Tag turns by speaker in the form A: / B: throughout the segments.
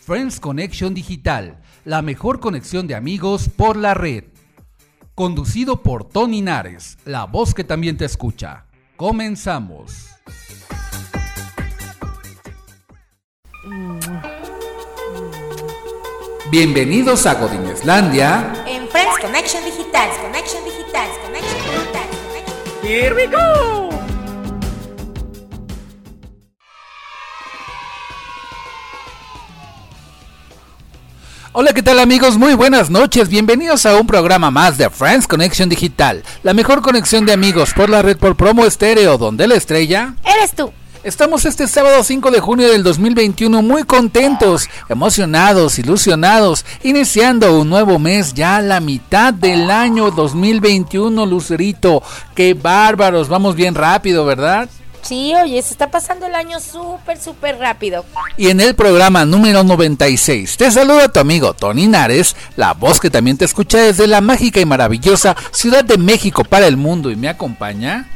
A: Friends Connection Digital, la mejor conexión de amigos por la red. Conducido por Tony Nares, la voz que también te escucha. Comenzamos. Bienvenidos a Godineslandia.
B: En Friends Connection Digital, Connection Digital, Connection Digital.
C: Here we go.
A: Hola, ¿qué tal amigos? Muy buenas noches. Bienvenidos a un programa más de Friends Connection Digital, la mejor conexión de amigos por la red por promo estéreo, donde la estrella
B: Eres tú.
A: Estamos este sábado 5 de junio del 2021 muy contentos, emocionados, ilusionados, iniciando un nuevo mes, ya la mitad del año 2021, Lucerito. Qué bárbaros, vamos bien rápido, ¿verdad?
B: Sí, oye, se está pasando el año súper, súper rápido.
A: Y en el programa número 96 te saluda tu amigo Tony Nares, la voz que también te escucha desde la mágica y maravillosa Ciudad de México para el mundo y me acompaña.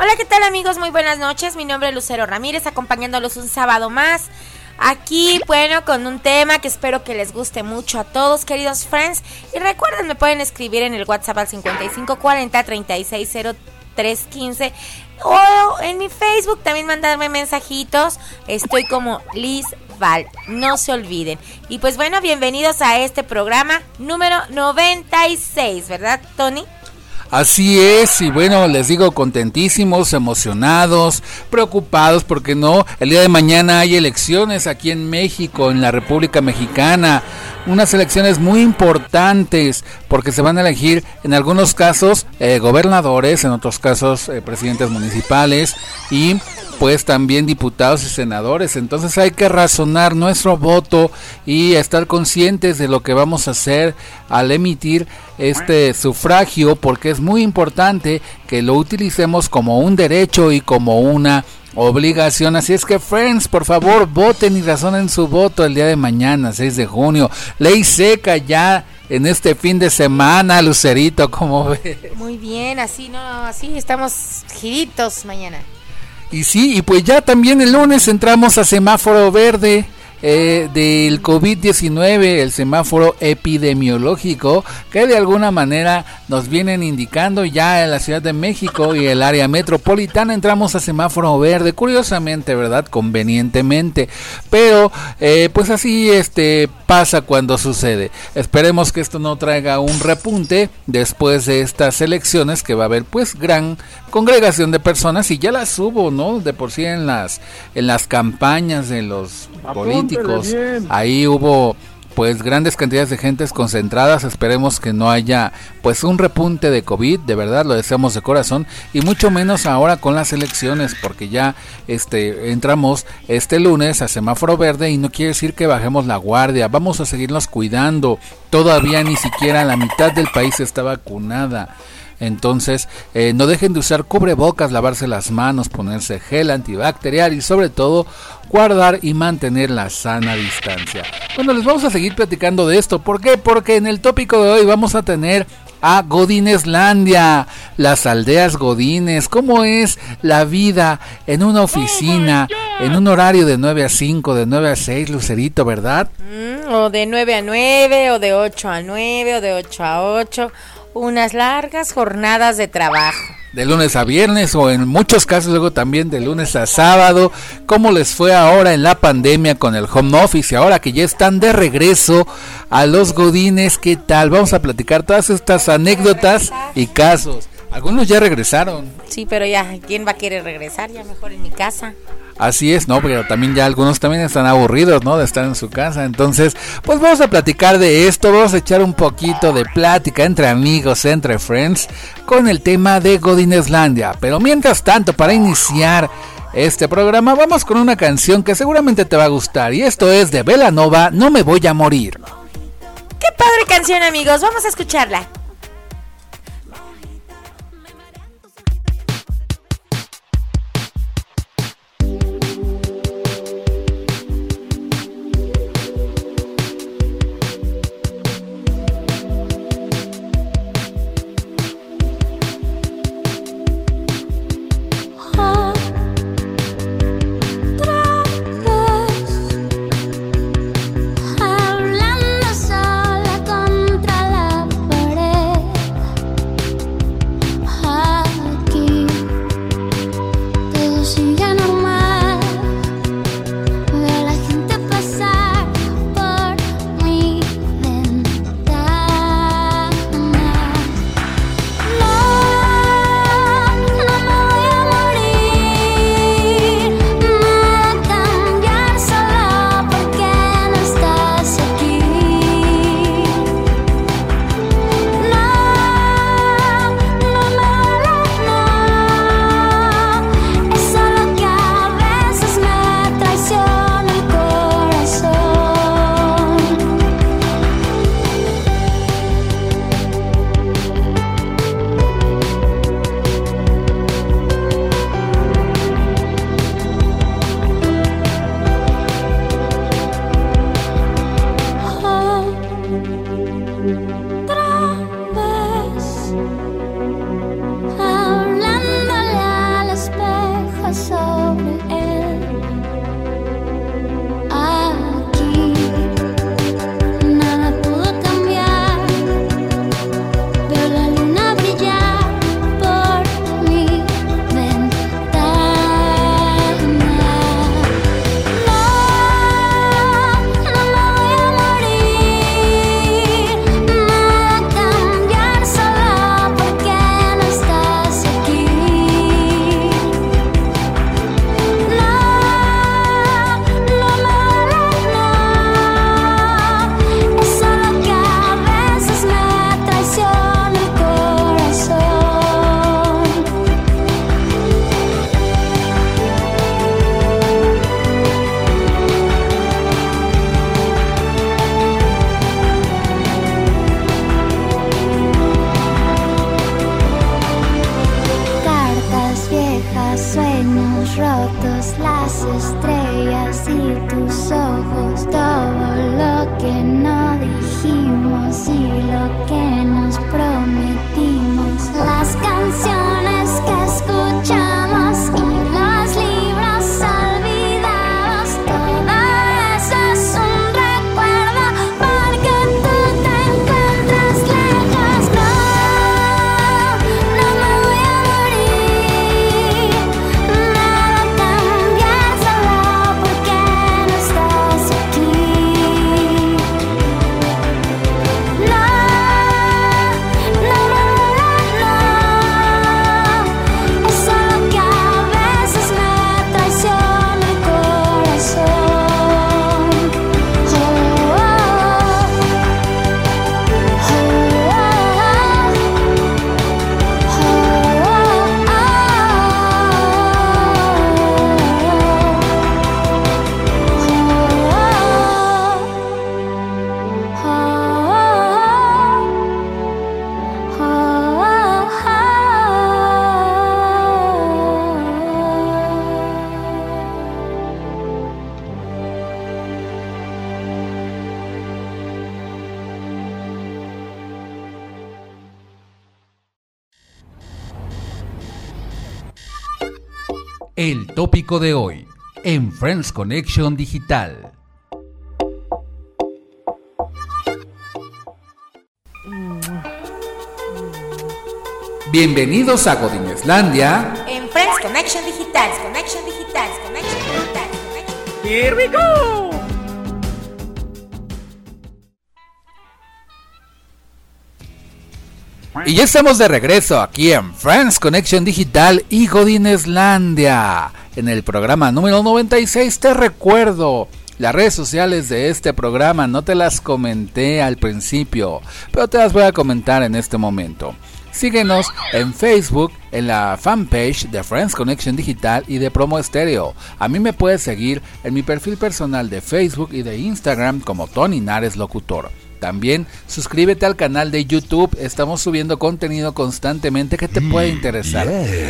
B: Hola, ¿qué tal amigos? Muy buenas noches. Mi nombre es Lucero Ramírez, acompañándolos un sábado más. Aquí, bueno, con un tema que espero que les guste mucho a todos, queridos friends. Y recuerden, me pueden escribir en el WhatsApp al 5540 360315 o en mi Facebook también mandarme mensajitos. Estoy como Liz Val, no se olviden. Y pues bueno, bienvenidos a este programa número 96, ¿verdad, Tony?
A: Así es, y bueno, les digo contentísimos, emocionados, preocupados, porque no, el día de mañana hay elecciones aquí en México, en la República Mexicana, unas elecciones muy importantes, porque se van a elegir en algunos casos eh, gobernadores, en otros casos eh, presidentes municipales y pues también diputados y senadores. Entonces hay que razonar nuestro voto y estar conscientes de lo que vamos a hacer al emitir este sufragio porque es muy importante que lo utilicemos como un derecho y como una obligación. Así es que, friends, por favor, voten y razonen su voto el día de mañana, 6 de junio. Ley seca ya en este fin de semana, Lucerito, como ve.
B: Muy bien, así no, así estamos giritos mañana.
A: Y sí, y pues ya también el lunes entramos a semáforo verde. Eh, del COVID-19, el semáforo epidemiológico, que de alguna manera nos vienen indicando ya en la Ciudad de México y el área metropolitana entramos a semáforo verde, curiosamente, ¿verdad? Convenientemente, pero eh, pues así este pasa cuando sucede. Esperemos que esto no traiga un repunte después de estas elecciones que va a haber pues gran congregación de personas y ya las hubo, ¿no? De por sí en las en las campañas de los políticos. Ahí hubo pues grandes cantidades de gentes concentradas, esperemos que no haya pues un repunte de COVID, de verdad lo deseamos de corazón. Y mucho menos ahora con las elecciones porque ya este entramos este lunes a semáforo verde y no quiere decir que bajemos la guardia, vamos a seguirnos cuidando, todavía ni siquiera la mitad del país está vacunada. Entonces, eh, no dejen de usar cubrebocas, lavarse las manos, ponerse gel antibacterial y sobre todo guardar y mantener la sana distancia. Bueno, les vamos a seguir platicando de esto. ¿Por qué? Porque en el tópico de hoy vamos a tener a Godineslandia, las aldeas Godines, cómo es la vida en una oficina, en un horario de 9 a 5, de 9 a 6, Lucerito, ¿verdad?
B: Mm, o de 9 a 9, o de 8 a 9, o de 8 a 8 unas largas jornadas de trabajo.
A: De lunes a viernes o en muchos casos luego también de lunes a sábado. ¿Cómo les fue ahora en la pandemia con el home office? Ahora que ya están de regreso a los godines, ¿qué tal? Vamos a platicar todas estas anécdotas y casos. Algunos ya regresaron.
B: Sí, pero ya, ¿quién va a querer regresar? Ya mejor en mi casa.
A: Así es, ¿no? Pero también ya algunos también están aburridos, ¿no? De estar en su casa. Entonces, pues vamos a platicar de esto, vamos a echar un poquito de plática entre amigos, entre friends, con el tema de Godineslandia. Pero mientras tanto, para iniciar este programa, vamos con una canción que seguramente te va a gustar. Y esto es de Velanova, No me voy a morir.
D: Qué padre canción, amigos. Vamos a escucharla.
A: De hoy en Friends Connection Digital. Bienvenidos a Godineslandia.
D: En Friends Connection Digital, Connection Digital, Connection Digital, Connection.
C: Here we go.
A: Y ya estamos de regreso aquí en Friends Connection Digital y Godineslandia. En el programa número 96 te recuerdo. Las redes sociales de este programa no te las comenté al principio, pero te las voy a comentar en este momento. Síguenos en Facebook, en la fanpage de Friends Connection Digital y de Promo Estéreo. A mí me puedes seguir en mi perfil personal de Facebook y de Instagram como Tony Nares Locutor. También suscríbete al canal de YouTube, estamos subiendo contenido constantemente que te puede mm, interesar.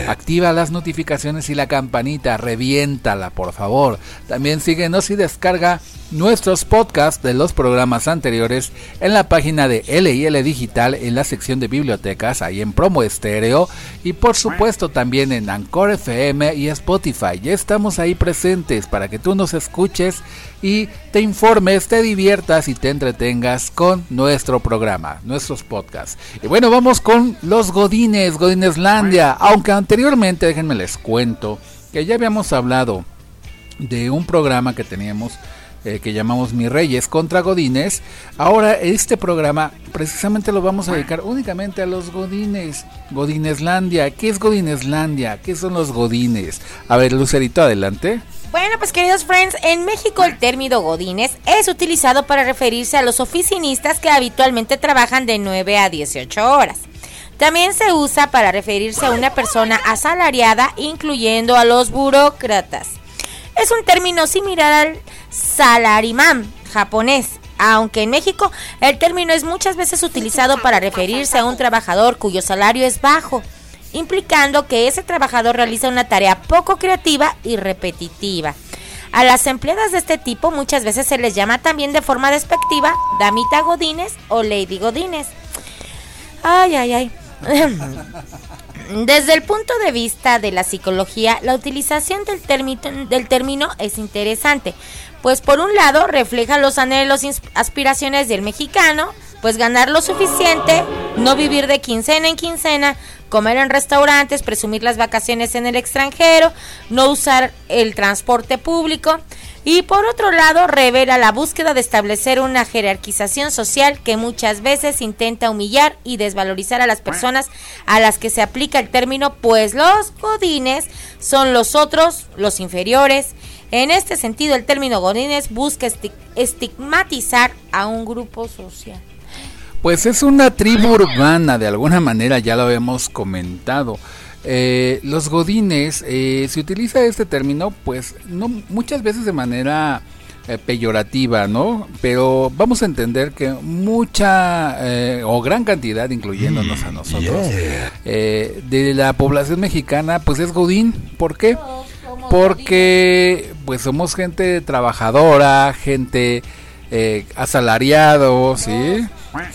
A: Activa las notificaciones y la campanita, reviéntala por favor. También síguenos y descarga nuestros podcasts de los programas anteriores en la página de LIL Digital en la sección de bibliotecas, ahí en promo estéreo y por supuesto también en Anchor FM y Spotify. Ya estamos ahí presentes para que tú nos escuches y te informes, te diviertas y te entretengas con nuestro programa, nuestros podcasts. Y bueno, vamos con los Godines, Godineslandia, aunque anteriormente déjenme les cuento que ya habíamos hablado de un programa que teníamos eh, que llamamos Mi Reyes contra Godines. Ahora este programa precisamente lo vamos a dedicar únicamente a los Godines. Godineslandia. ¿Qué es Godineslandia? ¿Qué son los Godines? A ver, Lucerito, adelante.
B: Bueno, pues queridos friends, en México el término godines es utilizado para referirse a los oficinistas que habitualmente trabajan de 9 a 18 horas. También se usa para referirse a una persona asalariada, incluyendo a los burócratas. Es un término similar al salarimán japonés, aunque en México el término es muchas veces utilizado para referirse a un trabajador cuyo salario es bajo, implicando que ese trabajador realiza una tarea poco creativa y repetitiva. A las empleadas de este tipo muchas veces se les llama también de forma despectiva damita godines o lady godines. Ay, ay, ay. Desde el punto de vista de la psicología, la utilización del, del término es interesante, pues por un lado refleja los anhelos aspiraciones del mexicano, pues ganar lo suficiente, no vivir de quincena en quincena, comer en restaurantes, presumir las vacaciones en el extranjero, no usar el transporte público y por otro lado revela la búsqueda de establecer una jerarquización social que muchas veces intenta humillar y desvalorizar a las personas a las que se aplica el término, pues los godines son los otros, los inferiores, en este sentido, el término Godines busca estigmatizar a un grupo social.
A: Pues es una tribu urbana, de alguna manera ya lo hemos comentado. Eh, los godines, eh, se utiliza este término, pues no muchas veces de manera eh, peyorativa, ¿no? Pero vamos a entender que mucha o gran cantidad, incluyéndonos a mm, nosotros, de la población mexicana, pues es godín. ¿Por qué? porque pues somos gente trabajadora, gente eh, asalariado, ¿sí?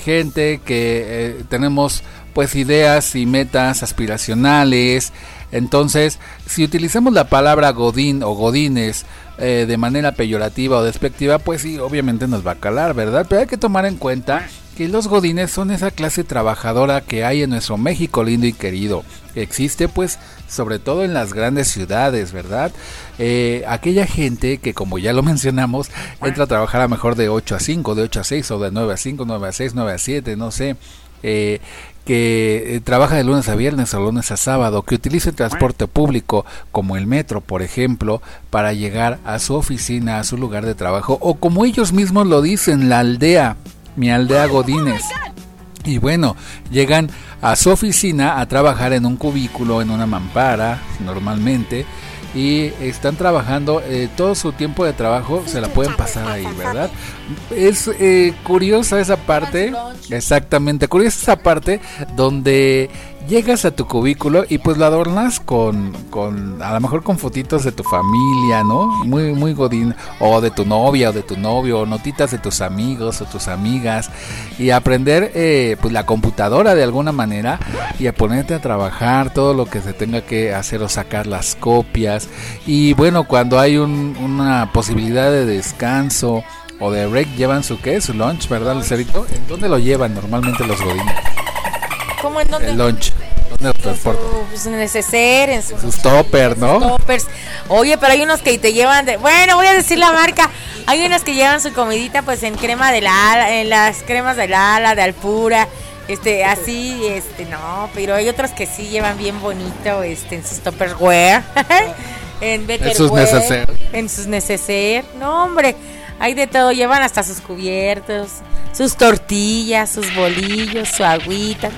A: Gente que eh, tenemos pues ideas y metas aspiracionales. Entonces, si utilizamos la palabra godín o godines eh, de manera peyorativa o despectiva, pues sí, obviamente nos va a calar, ¿verdad? Pero hay que tomar en cuenta que los godines son esa clase trabajadora que hay en nuestro México lindo y querido. Existe pues sobre todo en las grandes ciudades, ¿verdad? Eh, aquella gente que como ya lo mencionamos, entra a trabajar a mejor de 8 a 5, de 8 a 6 o de 9 a 5, 9 a 6, 9 a 7, no sé. Eh, que eh, trabaja de lunes a viernes o lunes a sábado, que utiliza el transporte público como el metro, por ejemplo, para llegar a su oficina, a su lugar de trabajo, o como ellos mismos lo dicen, la aldea, mi aldea Godines. Y bueno, llegan a su oficina a trabajar en un cubículo, en una mampara, normalmente, y están trabajando eh, todo su tiempo de trabajo se la pueden pasar ahí, ¿verdad? Es eh, curiosa esa parte, exactamente, curiosa esa parte donde llegas a tu cubículo y pues lo adornas con, con a lo mejor con fotitos de tu familia, ¿no? Muy, muy godín, o de tu novia o de tu novio, o notitas de tus amigos o tus amigas, y aprender eh, pues la computadora de alguna manera y a ponerte a trabajar todo lo que se tenga que hacer o sacar las copias. Y bueno, cuando hay una posibilidad de descanso, o de break llevan su qué, su lunch, ¿verdad, Lucerito? ¿En dónde lo llevan normalmente los godines?
B: ¿Cómo en dónde?
A: El lunch. ¿Dónde lo transportan?
B: Pues en neceser, en
A: sus, toppers, ¿no?
B: Toppers. Oye, pero hay unos que te llevan de, bueno, voy a decir la marca. Hay unos que llevan su comidita pues en crema de la ala, en las cremas de la ala, de alpura, este, así, este, no, pero hay otros que sí llevan bien bonito, este, en sus topperware. en
A: En sus neceser.
B: En sus neceser. No, hombre, hay de todo, llevan hasta sus cubiertos, sus tortillas, sus bolillos, su agüita.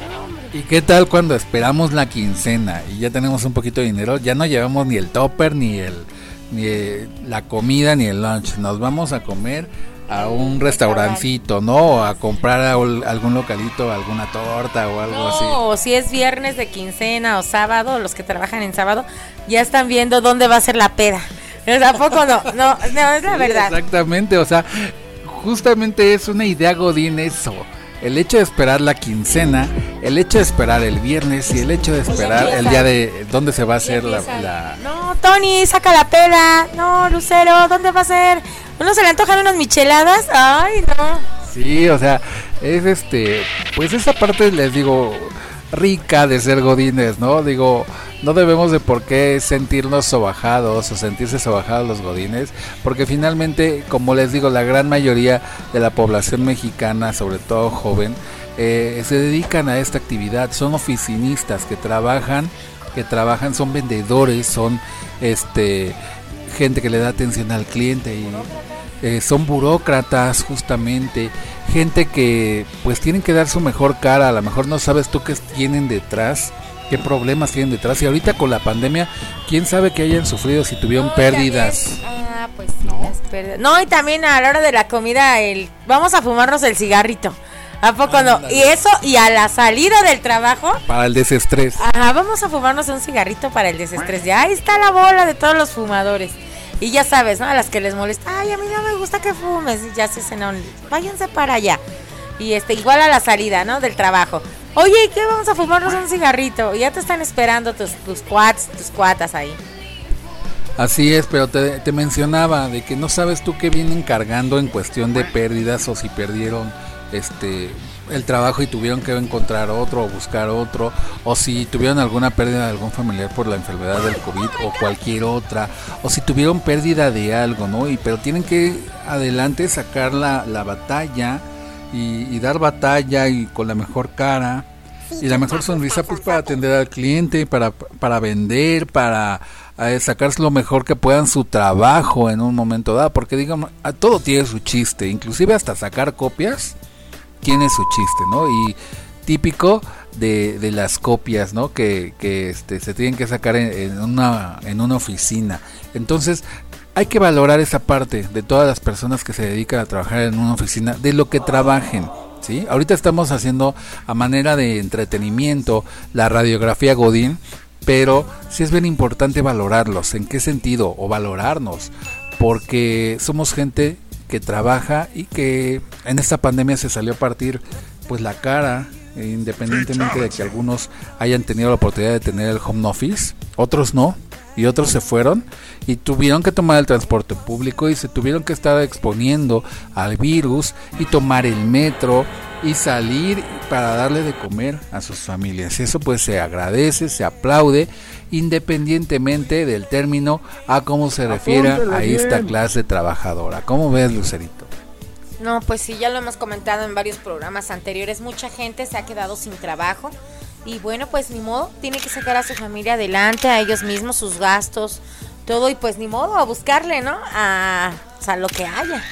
A: ¿Y qué tal cuando esperamos la quincena y ya tenemos un poquito de dinero? Ya no llevamos ni el topper, ni el ni la comida, ni el lunch. Nos vamos a comer a un restaurancito, ¿no? A comprar a algún localito, alguna torta o algo así.
B: O si es viernes de quincena o sábado, los que trabajan en sábado ya están viendo dónde va a ser la peda. Tampoco no, no, no, es la verdad.
A: Exactamente, o sea, justamente es una idea godín eso. El hecho de esperar la quincena, el hecho de esperar el viernes y el hecho de esperar el día de dónde se va a hacer la,
B: No, Tony, saca la peda. No, Lucero, ¿dónde va a ser? ¿No se le antojan unas micheladas? Ay, no.
A: Sí, o sea, es este, pues esa parte les digo rica de ser godines, ¿no? Digo, no debemos de por qué sentirnos sobajados o sentirse sobajados los godines, porque finalmente, como les digo, la gran mayoría de la población mexicana, sobre todo joven, eh, se dedican a esta actividad, son oficinistas que trabajan, que trabajan, son vendedores, son este gente que le da atención al cliente y eh, son burócratas justamente, gente que pues tienen que dar su mejor cara, a lo mejor no sabes tú qué tienen detrás qué problemas tienen detrás. Y ahorita con la pandemia, quién sabe que hayan sufrido si tuvieron pérdidas.
B: ah, pues sí, ¿No? No, y también a la hora de la comida, el vamos a fumarnos el cigarrito. ¿A poco no? Y eso, y a la salida del trabajo.
A: Para el desestrés.
B: Ajá, vamos a fumarnos un cigarrito para el desestrés. Ya ahí está la bola de todos los fumadores. Y ya sabes, ¿no? A las que les molesta, ay, a mí no me gusta que fumes. Y ya se cenan, váyanse para allá. Y este, igual a la salida, ¿no? Del trabajo. Oye, ¿qué vamos a fumarnos un cigarrito? Ya te están esperando tus, tus cuats, tus cuatas ahí.
A: Así es, pero te, te, mencionaba de que no sabes tú qué vienen cargando en cuestión de pérdidas o si perdieron este el trabajo y tuvieron que encontrar otro o buscar otro o si tuvieron alguna pérdida de algún familiar por la enfermedad del COVID o cualquier otra o si tuvieron pérdida de algo, ¿no? Y pero tienen que adelante sacar la, la batalla y, dar batalla y con la mejor cara y la mejor sonrisa pues para atender al cliente, para, para vender, para eh, sacar lo mejor que puedan su trabajo en un momento dado, porque digamos, todo tiene su chiste, inclusive hasta sacar copias tiene su chiste, ¿no? Y típico de, de las copias, ¿no? Que, que este, se tienen que sacar en, en, una, en una oficina. Entonces, hay que valorar esa parte de todas las personas que se dedican a trabajar en una oficina, de lo que trabajen. ¿Sí? Ahorita estamos haciendo a manera de entretenimiento la radiografía Godín, pero sí es bien importante valorarlos. ¿En qué sentido? O valorarnos, porque somos gente que trabaja y que en esta pandemia se salió a partir pues la cara independientemente de que algunos hayan tenido la oportunidad de tener el home office, otros no, y otros se fueron y tuvieron que tomar el transporte público y se tuvieron que estar exponiendo al virus y tomar el metro y salir para darle de comer a sus familias. Eso pues se agradece, se aplaude independientemente del término a cómo se refiere a esta clase trabajadora. ¿Cómo ves, Lucerito?
B: No, pues sí, ya lo hemos comentado en varios programas anteriores. Mucha gente se ha quedado sin trabajo y bueno, pues ni modo, tiene que sacar a su familia adelante, a ellos mismos, sus gastos, todo y pues ni modo, a buscarle, ¿no? A, a lo que haya.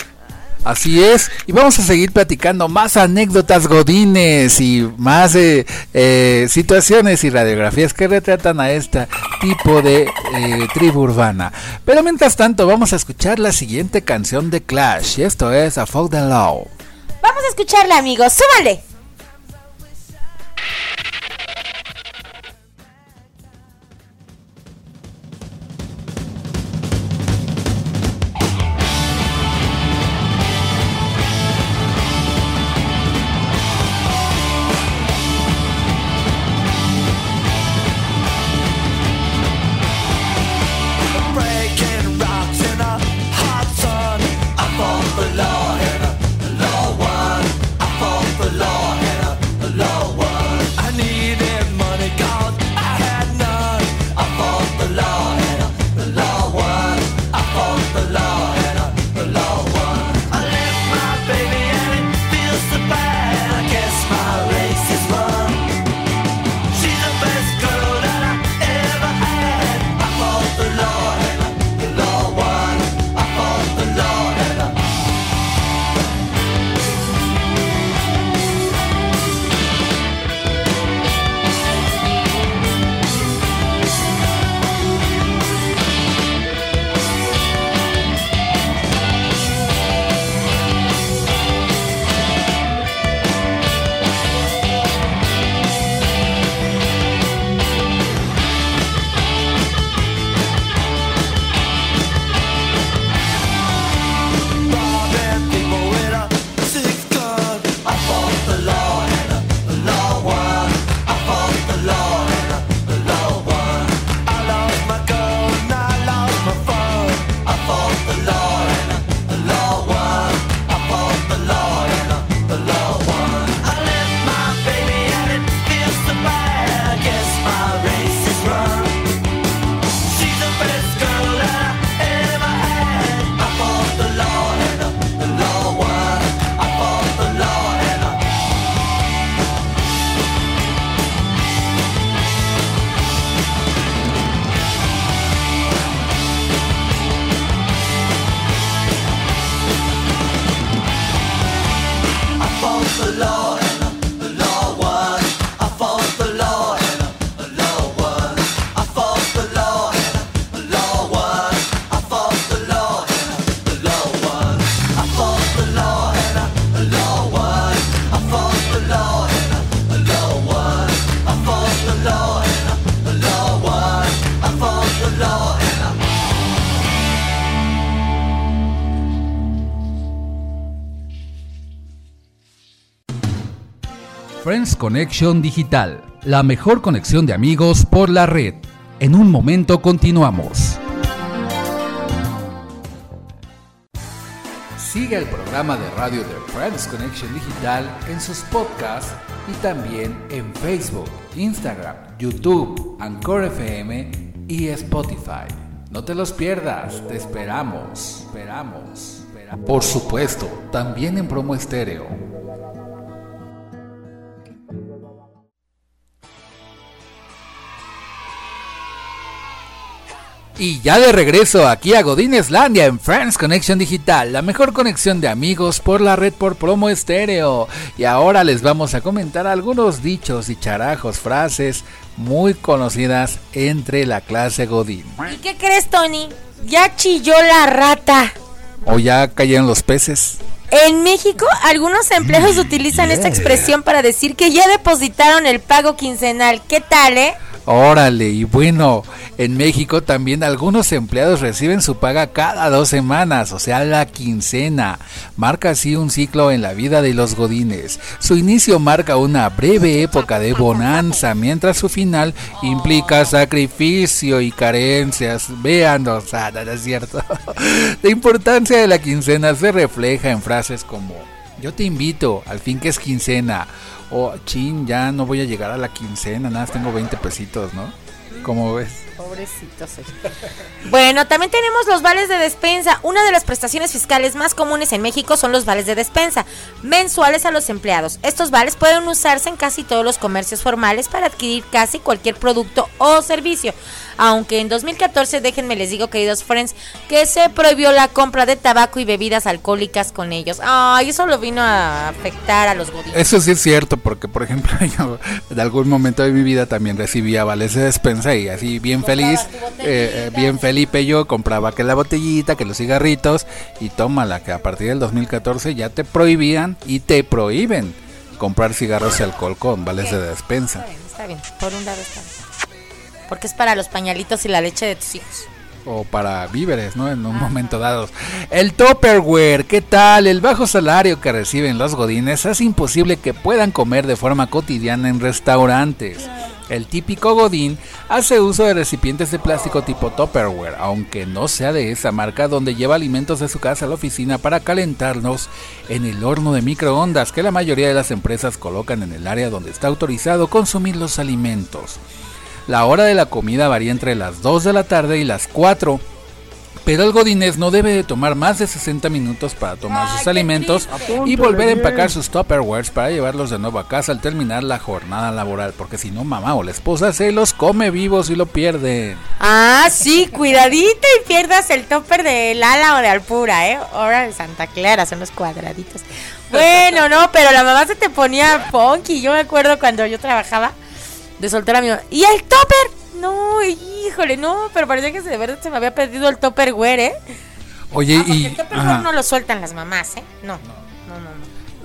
A: Así es, y vamos a seguir platicando más anécdotas godines y más eh, eh, situaciones y radiografías que retratan a este tipo de eh, tribu urbana. Pero mientras tanto, vamos a escuchar la siguiente canción de Clash, y esto es A Folk the Law.
B: Vamos a escucharla, amigos, súbale.
A: Connection Digital, la mejor conexión de amigos por la red. En un momento continuamos. Sigue el programa de radio de Friends Connection Digital en sus podcasts y también en Facebook, Instagram, YouTube, Anchor FM y Spotify. No te los pierdas, te esperamos, esperamos. esperamos. Por supuesto, también en promo estéreo. Y ya de regreso aquí a Godineslandia en Friends Connection Digital, la mejor conexión de amigos por la red por promo estéreo. Y ahora les vamos a comentar algunos dichos y charajos, frases muy conocidas entre la clase Godín.
B: ¿Y qué crees, Tony? Ya chilló la rata.
A: ¿O ya cayeron los peces?
B: En México, algunos empleados utilizan esta expresión para decir que ya depositaron el pago quincenal. ¿Qué tal, eh?
A: Órale, y bueno, en México también algunos empleados reciben su paga cada dos semanas, o sea, la quincena. Marca así un ciclo en la vida de los godines. Su inicio marca una breve época de bonanza, mientras su final implica sacrificio y carencias. Vean, o sea, no es cierto. La importancia de la quincena se refleja en frases como, yo te invito, al fin que es quincena o chin, ya no voy a llegar a la quincena, nada, tengo 20 pesitos, ¿no? ¿Cómo ves?
B: Pobrecitos. bueno, también tenemos los vales de despensa. Una de las prestaciones fiscales más comunes en México son los vales de despensa, mensuales a los empleados. Estos vales pueden usarse en casi todos los comercios formales para adquirir casi cualquier producto o servicio aunque en 2014, déjenme les digo, queridos friends, que se prohibió la compra de tabaco y bebidas alcohólicas con ellos. Ay, eso lo vino a afectar a los godines.
A: Eso sí es cierto, porque por ejemplo, yo en algún momento de mi vida también recibía vales de despensa y así bien feliz, eh, eh, bien Felipe yo compraba que la botellita, que los cigarritos y tómala, que a partir del 2014 ya te prohibían y te prohíben comprar cigarros y alcohol con vales de despensa.
B: Está bien, está bien, por un lado está bien porque es para los pañalitos y la leche de tus hijos.
A: O para víveres, ¿no? En un momento dado. El Topperware, ¿qué tal? El bajo salario que reciben los godines hace imposible que puedan comer de forma cotidiana en restaurantes. El típico godín hace uso de recipientes de plástico tipo Tupperware, aunque no sea de esa marca, donde lleva alimentos de su casa a la oficina para calentarlos en el horno de microondas que la mayoría de las empresas colocan en el área donde está autorizado consumir los alimentos. La hora de la comida varía entre las 2 de la tarde y las 4. Pero el godinés no debe de tomar más de 60 minutos para tomar sus alimentos y volver a empacar sus tupperwares para llevarlos de nuevo a casa al terminar la jornada laboral, porque si no mamá o la esposa se los come vivos y lo pierden.
B: Ah, sí, cuidadito y pierdas el topper de Lala o de Alpura, ¿eh? Ahora de Santa Clara, son los cuadraditos. Bueno, no, pero la mamá se te ponía funky. Yo me acuerdo cuando yo trabajaba de soltar a mi ¿Y el topper? No, híjole, no, pero parecía que de verdad se me había perdido el topper, güey, ¿eh?
A: Oye,
B: ah, y. El topper no lo sueltan las mamás, ¿eh? No, no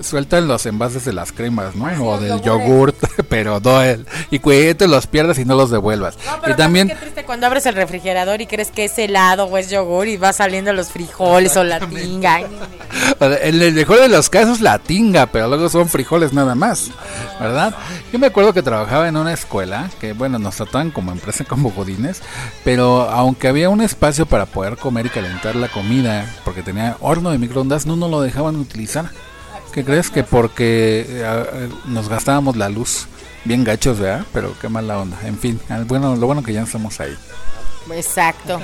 A: sueltan los envases de las cremas, ¿no? o del yogurt, pero no el, y cuídate los pierdas y no los devuelvas.
B: y
A: también
B: qué triste cuando abres el refrigerador y crees que es helado o es yogur y va saliendo los frijoles o la tinga.
A: En el mejor de los casos la tinga, pero luego son frijoles nada más, ¿verdad? Yo me acuerdo que trabajaba en una escuela que bueno, nos trataban como empresa como godines, pero aunque había un espacio para poder comer y calentar la comida porque tenía horno de microondas, no nos lo dejaban utilizar. ¿Qué crees? Que porque eh, nos gastábamos la luz. Bien gachos, ¿verdad? Pero qué mala onda. En fin, bueno, lo bueno que ya estamos ahí.
B: Exacto.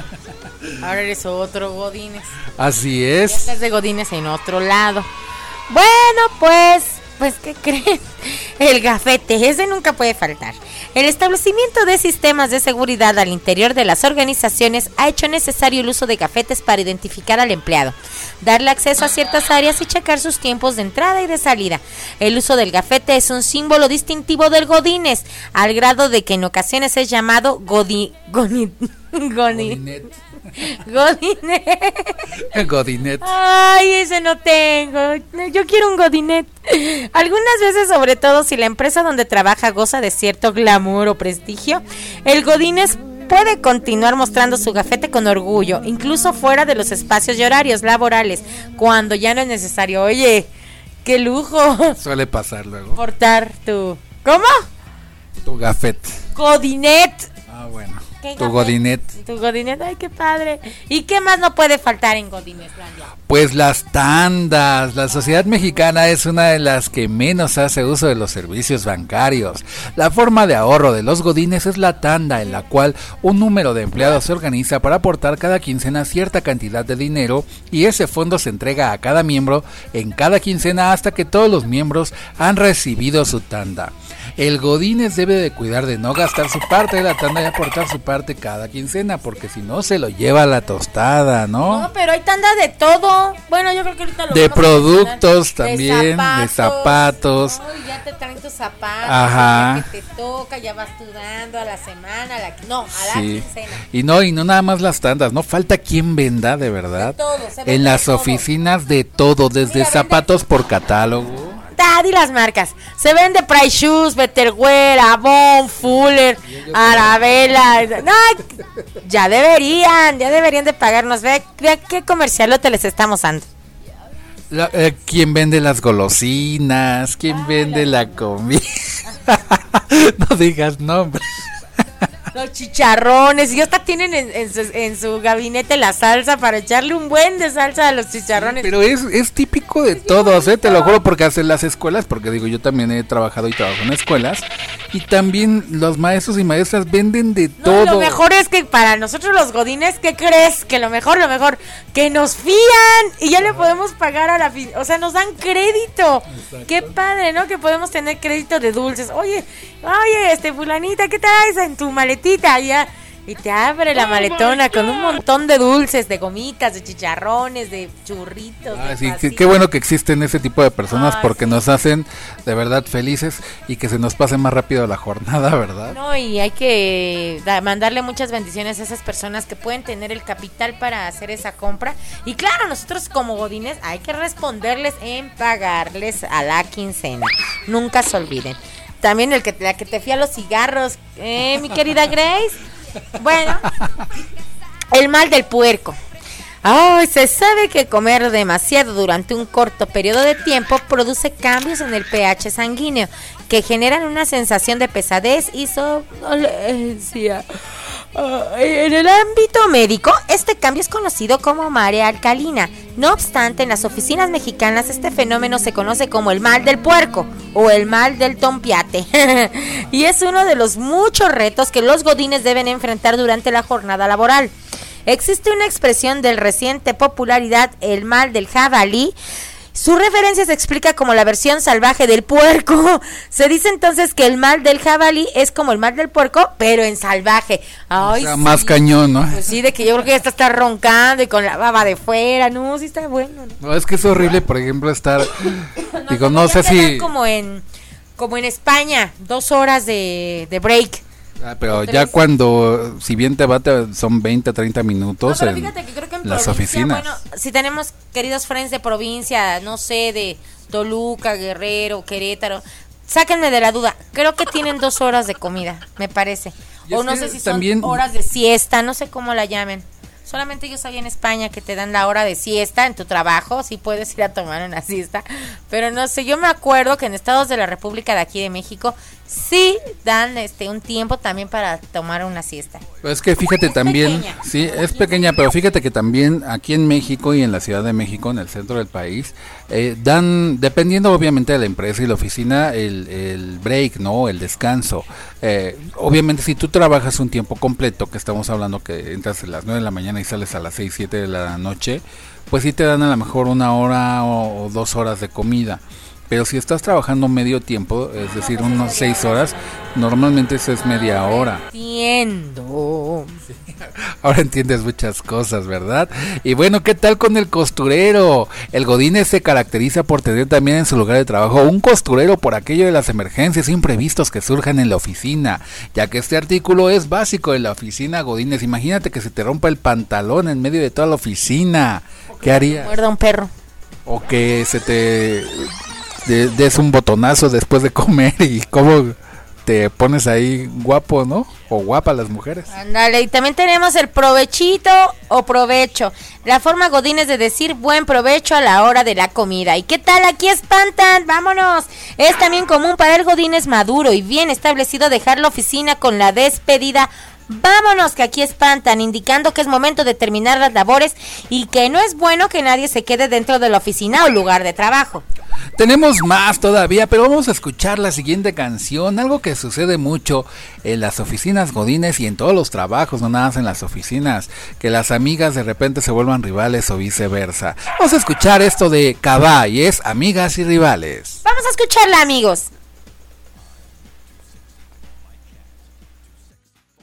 B: Ahora eres otro Godines.
A: Así es.
B: estás de Godines en otro lado. Bueno, pues pues, ¿qué creen? El gafete, ese nunca puede faltar. El establecimiento de sistemas de seguridad al interior de las organizaciones ha hecho necesario el uso de gafetes para identificar al empleado, darle acceso a ciertas áreas y checar sus tiempos de entrada y de salida. El uso del gafete es un símbolo distintivo del Godines, al grado de que en ocasiones es llamado Godi, Godinet.
A: Godinet. Godinet.
B: Ay, ese no tengo. Yo quiero un Godinet. Algunas veces, sobre todo si la empresa donde trabaja goza de cierto glamour o prestigio, el Godines puede continuar mostrando su gafete con orgullo, incluso fuera de los espacios y horarios laborales, cuando ya no es necesario. Oye, qué lujo.
A: Suele pasar luego.
B: Portar tu. ¿Cómo?
A: Tu gafet.
B: Godinet.
A: Ah, bueno.
B: ¿Qué
A: Tu godinet.
B: Tu Godinet, ay, qué padre. ¿Y qué más no puede faltar en Godinetlandia?
A: Pues las tandas. La sociedad mexicana es una de las que menos hace uso de los servicios bancarios. La forma de ahorro de los godines es la tanda, en la cual un número de empleados se organiza para aportar cada quincena cierta cantidad de dinero y ese fondo se entrega a cada miembro en cada quincena hasta que todos los miembros han recibido su tanda. El Godínez debe de cuidar de no gastar su parte de la tanda y aportar su parte cada quincena, porque si no se lo lleva a la tostada, ¿no?
B: No, pero hay tanda de todo. Bueno, yo creo que ahorita lo
A: De productos también, de zapatos.
B: Ay, ya te traen tus zapatos.
A: Ajá.
B: que te toca, ya vas tú dando a la semana, a la, no, a la
A: Sí.
B: quincena.
A: Y no, y no nada más las tandas, no falta quien venda de verdad.
B: De todo, se vende
A: en las
B: de todo.
A: oficinas de todo, desde
B: Mira, vende-
A: zapatos por catálogo.
B: Di las marcas. Se vende Price Shoes, Betterware, Avon, Fuller, Arabella. No, ya deberían, ya deberían de pagarnos. Ve, ve qué comercialote les estamos dando.
A: La- eh, ¿Quién vende las golosinas? ¿Quién vende la comida? no digas nombre.
B: Los chicharrones, y hasta tienen en, en su, en su gabinete la salsa para echarle un buen de salsa a los chicharrones.
A: Pero es, es típico de todos, ¿eh? te lo juro, porque hacen las escuelas, porque digo, yo también he trabajado y trabajo en escuelas, y también los maestros y maestras venden de
B: No,
A: todo.
B: lo mejor es que para nosotros los godines, ¿qué crees? Que lo mejor, lo mejor, que nos fían y ya le podemos pagar a la fin, o sea, nos dan crédito. Qué padre, ¿no? Que podemos tener crédito de dulces. Oye, oye, este fulanita, ¿qué traes en tu maletita? Ya. Y te abre la maletona con un montón de dulces, de gomitas, de chicharrones, de churritos.
A: Ah,
B: de
A: sí, qué, bueno que existen ese tipo de personas porque
B: sí.
A: nos hacen de verdad felices y que se nos pase más rápido la jornada, ¿verdad?
B: No, y hay que da- mandarle muchas bendiciones a esas personas que pueden tener el capital para hacer esa compra. Y claro, nosotros como godines hay que responderles en pagarles a la quincena. Nunca se olviden. También el que la que te fía los cigarros, ¿eh, mi querida Grace? Bueno, el mal del puerco. Ay, se sabe que comer demasiado durante un corto periodo de tiempo produce cambios en el pH sanguíneo que generan una sensación de pesadez y somnolencia. En el ámbito médico, este cambio es conocido como marea alcalina. No obstante, en las oficinas mexicanas este fenómeno se conoce como el mal del puerco o el mal del tompiate. y es uno de los muchos retos que los godines deben enfrentar durante la jornada laboral. Existe una expresión del reciente popularidad, el mal del jabalí. Su referencia se explica como la versión salvaje del puerco. Se dice entonces que el mal del jabalí es como el mal del puerco, pero en salvaje. Ay,
A: o sea,
B: sí.
A: más cañón, ¿no?
B: Pues sí, de que yo creo que ya está, está roncando y con la baba de fuera. No, sí está bueno. ¿no?
A: No, es que es horrible, por ejemplo, estar... digo, no sé si...
B: Como en, como en España, dos horas de, de break.
A: Ah, pero ya cuando, si bien te va, te- son 20, 30
B: No,
A: minutos
B: pero
A: en
B: fíjate que creo que en
A: las oficinas.
B: Bueno, si tenemos queridos friends de provincia, no sé, de Toluca, Guerrero, Querétaro, sáquenme de la duda. Creo que tienen dos horas de comida, me parece.
A: Y
B: O no sé si son
A: también-
B: horas de siesta, no sé cómo la llamen. Solamente yo sabía en España que te dan la hora de siesta en tu trabajo, sí puedes ir a tomar una siesta, pero no sé, yo me acuerdo que en estados de la República de aquí de México sí dan este un tiempo también para tomar una siesta.
A: Pues es que fíjate
B: Es
A: también,
B: pequeña.
A: sí, es pequeña, pero fíjate que también aquí en México y en la Ciudad de México, en el centro del país, eh, dan, dependiendo obviamente de la empresa y la oficina, el, el break, ¿no? El descanso. Eh, obviamente si tú trabajas un tiempo completo, que estamos hablando que entras a las 9 de la mañana y sales a las 6, 7 de la noche, pues sí te dan a lo mejor una hora o, o dos horas de comida. Pero si estás trabajando medio tiempo, es decir, unos 6 horas, normalmente eso es media hora.
B: Entiendo.
A: Ahora entiendes muchas cosas, ¿verdad? Y bueno, ¿qué tal con el costurero? El Godínez se caracteriza por tener también en su lugar de trabajo un costurero por aquello de las emergencias imprevistos que surjan en la oficina, ya que este artículo es básico de la oficina Godínez. Imagínate que se te rompa el pantalón en medio de toda la oficina. ¿Qué harías?
B: Muerda un perro.
A: O que se te de- des un botonazo después de comer y cómo te pones ahí guapo, ¿no? O guapa las mujeres.
B: Ándale, y también tenemos el provechito o provecho.
E: la forma godines de decir buen provecho a la hora de la comida. ¿Y qué tal? Aquí espantan, vámonos. Es también común para el godines maduro y bien establecido dejar la oficina con la despedida Vámonos que aquí espantan, indicando que es momento de terminar las labores y que no es bueno que nadie se quede dentro de la oficina o lugar de trabajo.
A: Tenemos más todavía, pero vamos a escuchar la siguiente canción, algo que sucede mucho en las oficinas godines y en todos los trabajos, no nada más en las oficinas, que las amigas de repente se vuelvan rivales o viceversa. Vamos a escuchar esto de Cabá y es Amigas y Rivales.
E: Vamos a escucharla, amigos.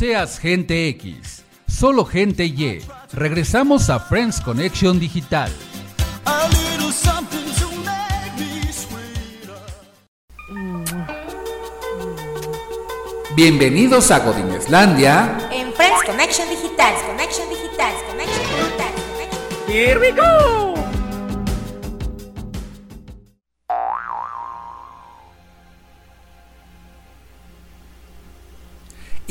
A: seas gente X, solo gente Y. Regresamos a Friends Connection Digital. Bienvenidos a Godineslandia.
B: En Friends Connection Digital, Connection Digital, Connection Digital.
C: Here we go.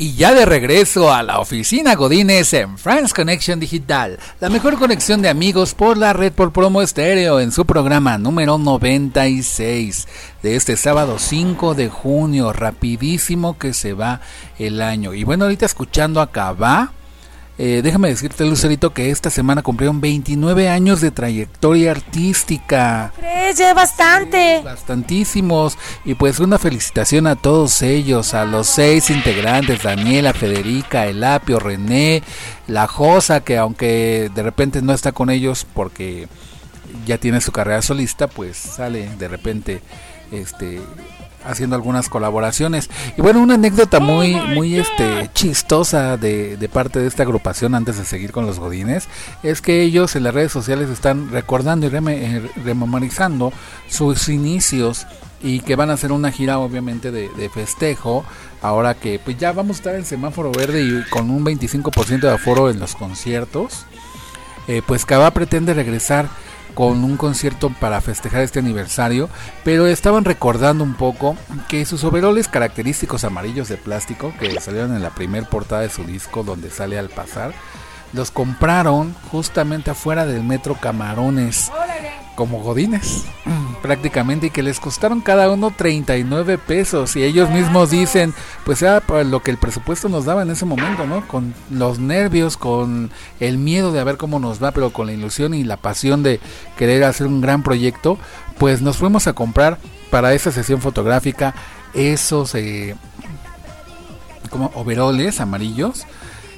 A: Y ya de regreso a la oficina Godines en France Connection Digital, la mejor conexión de amigos por la red por promo estéreo en su programa número 96 de este sábado 5 de junio, rapidísimo que se va el año. Y bueno, ahorita escuchando acá va eh, déjame decirte, Lucerito, que esta semana cumplieron 29 años de trayectoria artística.
B: ¿Crees? Ya bastante.
A: Bastantísimos. Y pues una felicitación a todos ellos, a los seis integrantes, Daniela, Federica, Elapio, René, La Josa, que aunque de repente no está con ellos porque ya tiene su carrera solista, pues sale de repente este haciendo algunas colaboraciones. Y bueno, una anécdota muy, muy este, chistosa de, de, parte de esta agrupación antes de seguir con los Godines, es que ellos en las redes sociales están recordando y eh, rememorizando sus inicios y que van a hacer una gira obviamente de, de, festejo ahora que pues ya vamos a estar en semáforo verde y con un 25% de aforo en los conciertos eh, pues Cava pretende regresar con un concierto para festejar este aniversario, pero estaban recordando un poco que sus overoles característicos amarillos de plástico que salieron en la primer portada de su disco donde sale al pasar, los compraron justamente afuera del metro Camarones como godines prácticamente y que les costaron cada uno 39 pesos y ellos mismos dicen pues era lo que el presupuesto nos daba en ese momento no con los nervios con el miedo de ver cómo nos va pero con la ilusión y la pasión de querer hacer un gran proyecto pues nos fuimos a comprar para esa sesión fotográfica esos eh, como overoles amarillos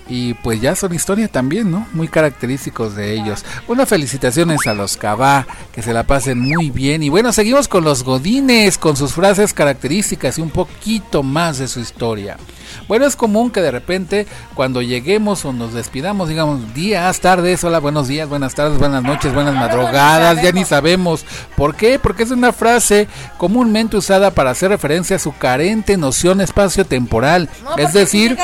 A: y pues ya son historia también, ¿no? Muy característicos de ellos. Unas felicitaciones a los Cabá, que se la pasen muy bien. Y bueno, seguimos con los Godines, con sus frases características y un poquito más de su historia. Bueno, es común que de repente cuando lleguemos o nos despidamos, digamos días, tardes, hola, buenos días, buenas tardes, buenas noches, buenas madrugadas, ya ni sabemos. ¿Por qué? Porque es una frase comúnmente usada para hacer referencia a su carente noción espacio-temporal. es decir,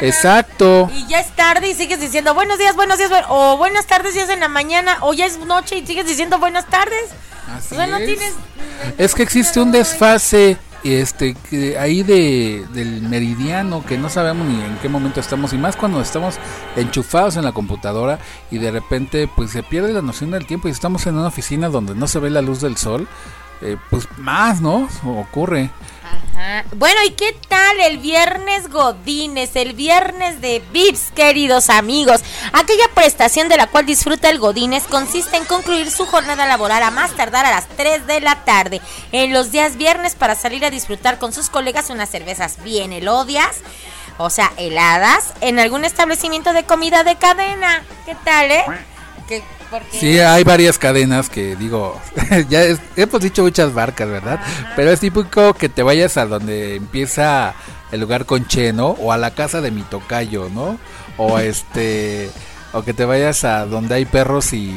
A: exacto.
B: Y ya es tarde y sigues diciendo buenos días, buenos días, o buenas tardes y es en la mañana, o ya es noche y sigues diciendo buenas tardes.
A: Así es. es que existe un desfase este que ahí de, del meridiano que no sabemos ni en qué momento estamos y más cuando estamos enchufados en la computadora y de repente pues se pierde la noción del tiempo y estamos en una oficina donde no se ve la luz del sol eh, pues más no ocurre
B: bueno, ¿y qué tal el viernes Godines, el viernes de VIPs, queridos amigos? Aquella prestación de la cual disfruta el Godines consiste en concluir su jornada laboral a más tardar a las 3 de la tarde en los días viernes para salir a disfrutar con sus colegas unas cervezas bien elodias o sea, heladas, en algún establecimiento de comida de cadena. ¿Qué tal, eh?
A: ¿Qué, Sí, hay varias cadenas que digo, ya hemos dicho muchas marcas, ¿verdad? Pero es típico que te vayas a donde empieza el lugar con Che, ¿no? O a la casa de mi tocayo, ¿no? O este, o que te vayas a donde hay perros y,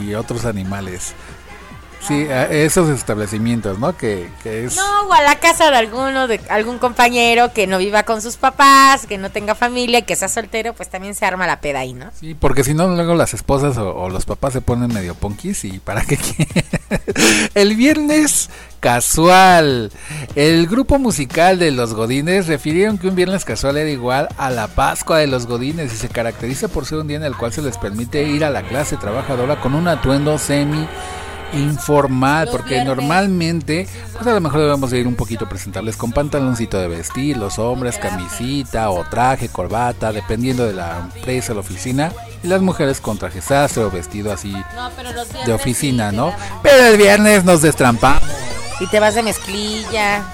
A: y otros animales. Sí, esos establecimientos, ¿no? Que, es...
B: No, o a la casa de alguno, de algún compañero que no viva con sus papás, que no tenga familia, que sea soltero, pues también se arma la peda ahí, ¿no?
A: Sí, porque si no, luego las esposas o, los papás se ponen medio ponquis y para qué El viernes casual. El grupo musical de los Godines refirieron que un viernes casual era igual a la Pascua de los Godines y se caracteriza por ser un día en el cual se les permite ir a la clase trabajadora con un atuendo semi informal, porque normalmente, pues a lo mejor debemos ir un poquito presentarles con pantaloncito de vestir, los hombres camisita o traje, corbata, dependiendo de la empresa, la oficina, y las mujeres con traje sastre o vestido así de oficina, ¿no? Pero el viernes nos destrampamos.
B: Y te vas de mezclilla.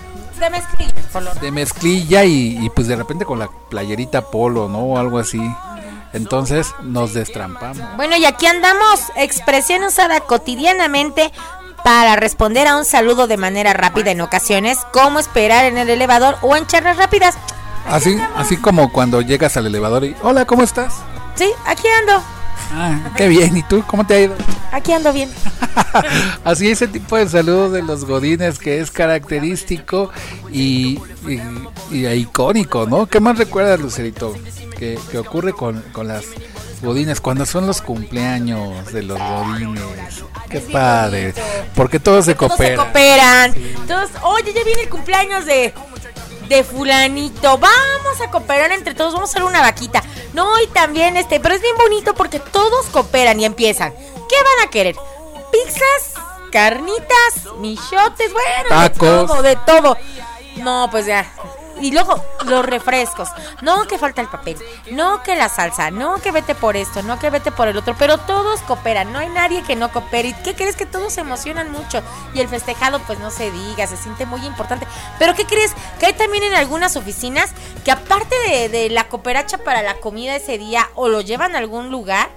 B: De mezclilla,
A: De mezclilla y, y pues de repente con la playerita polo, ¿no? O algo así. Entonces nos destrampamos.
B: Bueno, y aquí andamos, expresión usada cotidianamente para responder a un saludo de manera rápida en ocasiones, como esperar en el elevador o en charlas rápidas.
A: así, así como cuando llegas al elevador y, hola, ¿cómo estás?
B: Sí, aquí ando.
A: Ah, qué bien. ¿Y tú cómo te ha ido?
B: Aquí ando bien.
A: Así ese tipo de saludo de los godines que es característico y, y, icónico, ¿no? ¿Qué más recuerdas, Lucerito? Que, ocurre con, con las godines cuando son los cumpleaños de los godines. Qué padre. Porque todos se cooperan.
B: Todos se cooperan. Todos, oye, ya viene el cumpleaños de de fulanito. Vamos a cooperar entre todos, vamos a hacer una vaquita. No, y también este, pero es bien bonito porque todos cooperan y empiezan. ¿Qué van a querer? ¿Pizzas? ¿Carnitas? ¿Michotes? Bueno, de todo, de todo. No, pues ya, y luego los refrescos. No que falta el papel, no que la salsa, no que vete por esto, no que vete por el otro, pero todos cooperan, no hay nadie que no coopere. ¿Y qué crees que todos se emocionan mucho? Y el festejado, pues no se diga, se siente muy importante. Pero ¿qué crees? Que hay también en algunas oficinas que aparte de, de la cooperacha para la comida ese día o lo llevan a algún lugar,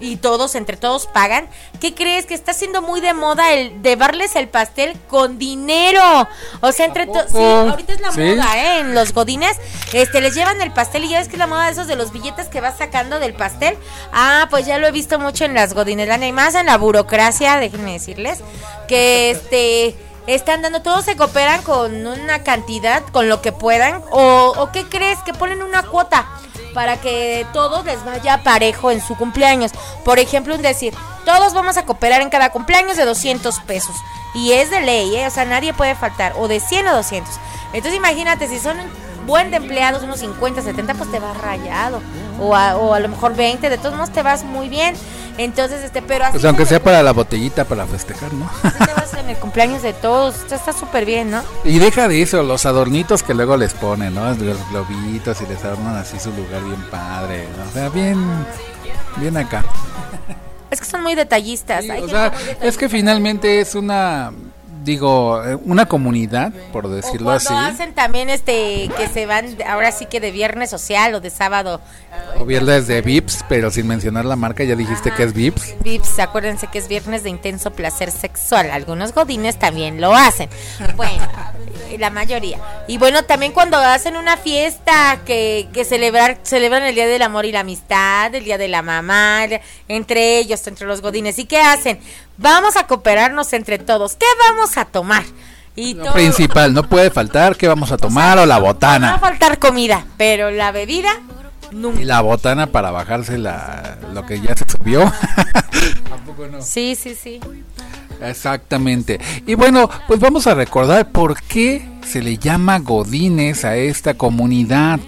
B: y todos, entre todos pagan, ¿qué crees? Que está siendo muy de moda el de darles el pastel con dinero. O sea, entre todos, sí, ahorita es la moda, ¿eh? En los godines, este, les llevan el pastel y ya ves que es la moda de esos de los billetes que vas sacando del pastel. Ah, pues ya lo he visto mucho en las godines, y más en la burocracia, déjenme decirles, que este están dando, todos se cooperan con una cantidad, con lo que puedan, o, o qué crees, que ponen una cuota para que todos les vaya parejo en su cumpleaños. Por ejemplo, un decir, todos vamos a cooperar en cada cumpleaños de 200 pesos. Y es de ley, ¿eh? o sea, nadie puede faltar, o de 100 o 200. Entonces imagínate, si son buen de empleados, unos 50, 70, pues te vas rayado. O a, o a lo mejor 20, de todos modos te vas muy bien. Entonces, este, pero así.
A: Pues aunque sea para la botellita, para festejar, ¿no?
B: te vas en el cumpleaños de todos, está súper bien, ¿no?
A: Y deja de eso, los adornitos que luego les ponen, ¿no? Los globitos y les adornan así su lugar bien padre, ¿no? O sea, bien, bien acá.
B: Es que son muy detallistas.
A: o sea, es que finalmente es una digo, eh, una comunidad, por decirlo así.
B: hacen también este que se van ahora sí que de viernes social o de sábado.
A: O viernes de Vips, pero sin mencionar la marca, ya dijiste que es Vips.
B: Vips, acuérdense que es viernes de intenso placer sexual. Algunos godines también lo hacen. Bueno, la mayoría. Y bueno, también cuando hacen una fiesta que, que celebrar, celebran el Día del Amor y la Amistad, el Día de la Mamá, entre ellos, entre los godines. ¿Y qué hacen? Vamos a cooperarnos entre todos. ¿Qué vamos a tomar?
A: Y lo principal, no puede faltar qué vamos a tomar o, la botana.
B: No va a faltar comida, pero la bebida
A: nunca. Y la botana para bajarse la, lo que ya se subió.
B: ¿Tampoco no? Sí, sí, sí.
A: Exactamente. Y bueno, pues vamos a recordar por qué se le llama Godines a esta comunidad.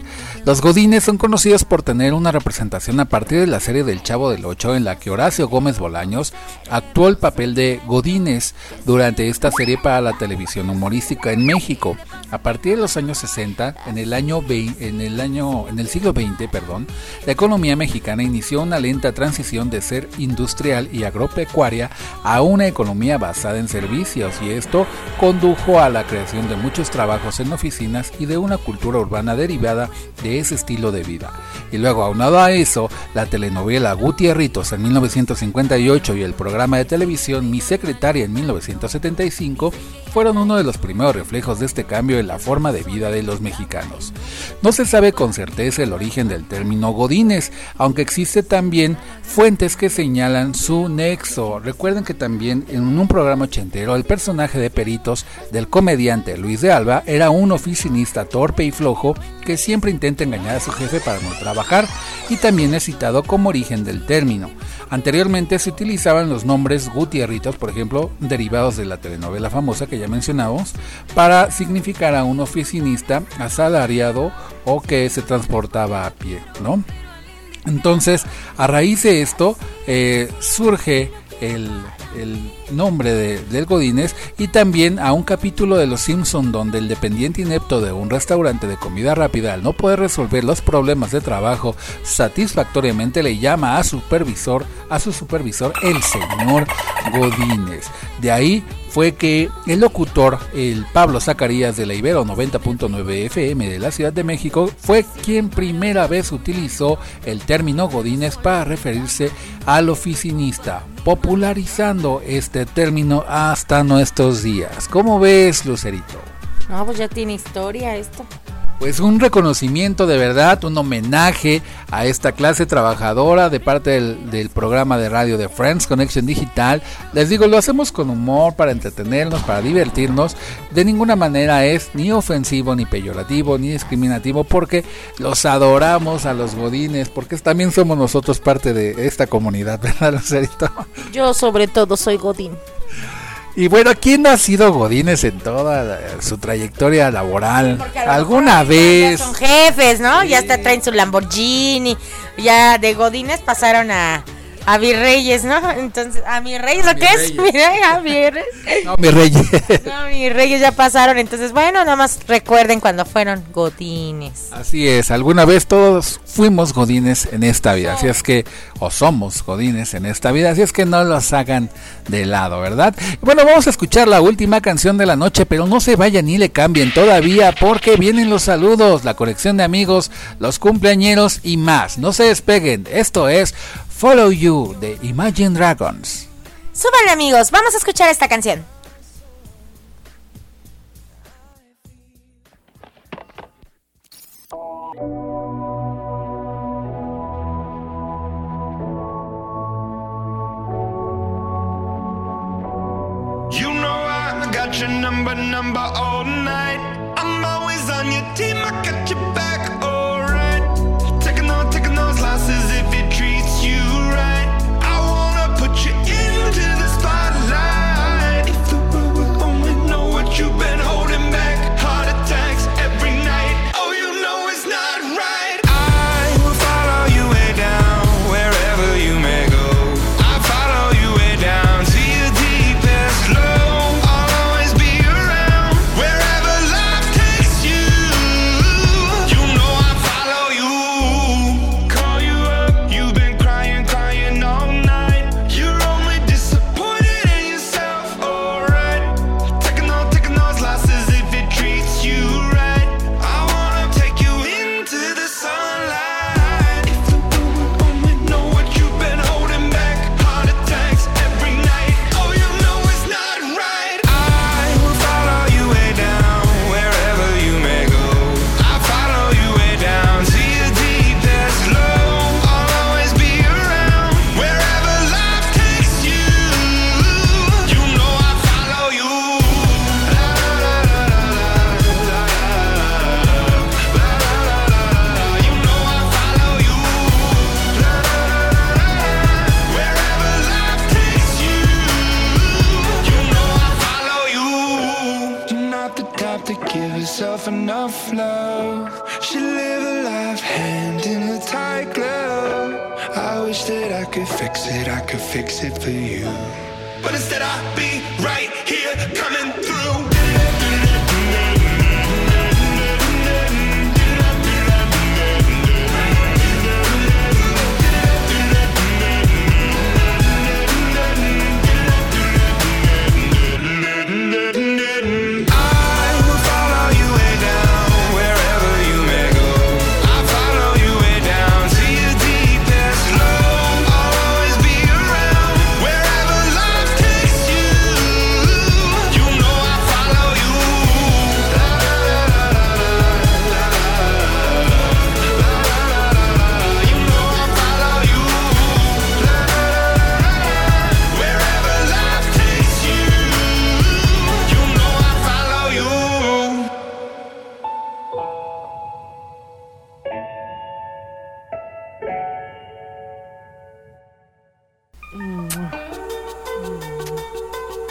A: Los Godines son conocidos por tener una representación a partir de la serie del Chavo del Ocho en la que Horacio Gómez Bolaños actuó el papel de Godines durante esta serie para la televisión humorística en México. A partir de los años 60, en el año en el siglo XX, perdón, la economía mexicana inició una lenta transición de ser industrial y agropecuaria a una economía basada en servicios y esto condujo a la creación de muchos trabajos en oficinas y de una cultura urbana derivada de ese estilo de vida. Y luego, aunado a eso, la telenovela Gutierritos en 1958 y el programa de televisión Mi Secretaria en 1975 fueron uno de los primeros reflejos de este cambio en la forma de vida de los mexicanos. No se sabe con certeza el origen del término godines, aunque existe también fuentes que señalan su nexo. Recuerden que también en un programa ochentero el personaje de Peritos del comediante Luis de Alba era un oficinista torpe y flojo que siempre intenta engañar a su jefe para no trabajar y también es citado como origen del término. Anteriormente se utilizaban los nombres Gutierritos, por ejemplo, derivados de la telenovela famosa que ya mencionamos, para significar a un oficinista asalariado o que se transportaba a pie, ¿no? Entonces, a raíz de esto, eh, surge el, nombre de, del Godínez y también a un capítulo de Los Simpson donde el dependiente inepto de un restaurante de comida rápida al no poder resolver los problemas de trabajo satisfactoriamente le llama a supervisor a su supervisor el señor Godínez. De ahí fue que el locutor, el Pablo Zacarías de la Ibero 90.9 FM de la Ciudad de México, fue quien primera vez utilizó el término Godínez para referirse al oficinista, popularizando este término hasta nuestros días. ¿Cómo ves, Lucerito?
B: No, pues ya tiene historia esto.
A: Pues un reconocimiento de verdad, un homenaje a esta clase trabajadora de parte del, programa de radio de Friends Connection Digital. Les digo, lo hacemos con humor para entretenernos, para divertirnos. De ninguna manera es ni ofensivo, ni peyorativo, ni discriminativo, porque los adoramos a los godines, porque también somos nosotros parte de esta comunidad, ¿verdad, Lucerito?
B: Yo sobre todo soy godín.
A: Y bueno, ¿quién no ha sido Godines en toda su trayectoria laboral? ¿Alguna vez?
B: son jefes, ¿no? Ya hasta traen su Lamborghini. Ya de Godines pasaron a, a virreyes, ¿no? Entonces, ¿a mis reyes o qué es? Mira, a mis reyes.
A: No, mis reyes.
B: No, mis reyes ya pasaron. Entonces, bueno, nada más recuerden cuando fueron godines.
A: Así es, alguna vez todos fuimos godines en esta vida. Así es que, o somos godines en esta vida. Así es que no los hagan de lado, ¿verdad? Bueno, vamos a escuchar la última canción de la noche, pero no se vayan ni le cambien todavía porque vienen los saludos, la colección de amigos, los cumpleañeros y más. No se despeguen. Esto es Follow You de Imagine Dragons.
B: Súbanle amigos, vamos a escuchar esta canción.
F: You know I got your number, number all night. I'm always on your team, I got your back, alright. Taking on, taking those losses if it